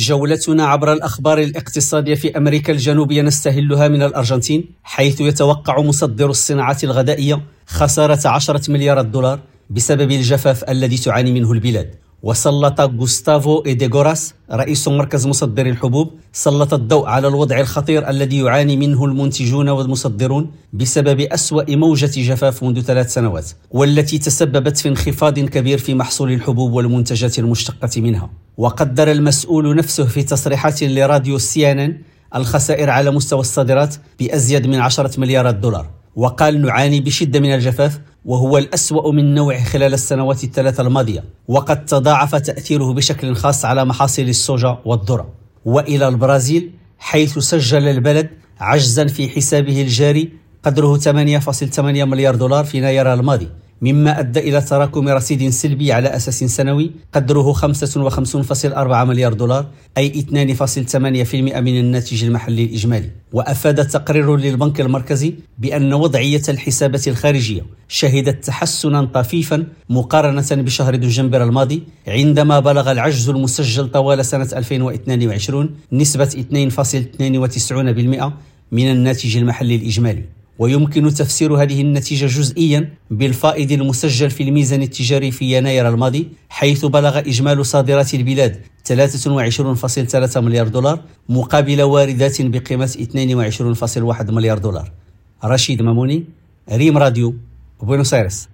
جولتنا عبر الأخبار الاقتصادية في أمريكا الجنوبية نستهلها من الأرجنتين حيث يتوقع مصدر الصناعات الغذائية خسارة عشرة مليارات دولار بسبب الجفاف الذي تعاني منه البلاد. وسلط غوستافو إيديغوراس رئيس مركز مصدري الحبوب سلط الضوء على الوضع الخطير الذي يعاني منه المنتجون والمصدرون بسبب أسوأ موجة جفاف منذ ثلاث سنوات والتي تسببت في انخفاض كبير في محصول الحبوب والمنتجات المشتقة منها. وقدر المسؤول نفسه في تصريحات لراديو سيانن الخسائر على مستوى الصادرات بأزيد من عشرة مليارات دولار. وقال نعاني بشدة من الجفاف وهو الأسوأ من نوعه خلال السنوات الثلاثة الماضية وقد تضاعف تأثيره بشكل خاص على محاصيل السوجا والذرة. وإلى البرازيل حيث سجل البلد عجزا في حسابه الجاري قدره 8.8 مليار دولار في يناير الماضي. مما أدى إلى تراكم رصيد سلبي على أساس سنوي. قدره 55.4 مليار دولار أي 2.8% من الناتج المحلي الإجمالي. وأفاد تقرير للبنك المركزي بأن وضعية الحسابات الخارجية شهدت تحسنا طفيفا مقارنة بشهر دجنبر الماضي عندما بلغ العجز المسجل طوال سنة 2022 نسبة 2.92% من الناتج المحلي الإجمالي. ويمكن تفسير هذه النتيجة جزئيا بالفائض المسجل في الميزان التجاري في يناير الماضي حيث بلغ إجمال صادرات البلاد 23.3 مليار دولار مقابل واردات بقيمة 22.1 مليار دولار. رشيد ماموني ريم راديو بوينوس ايرس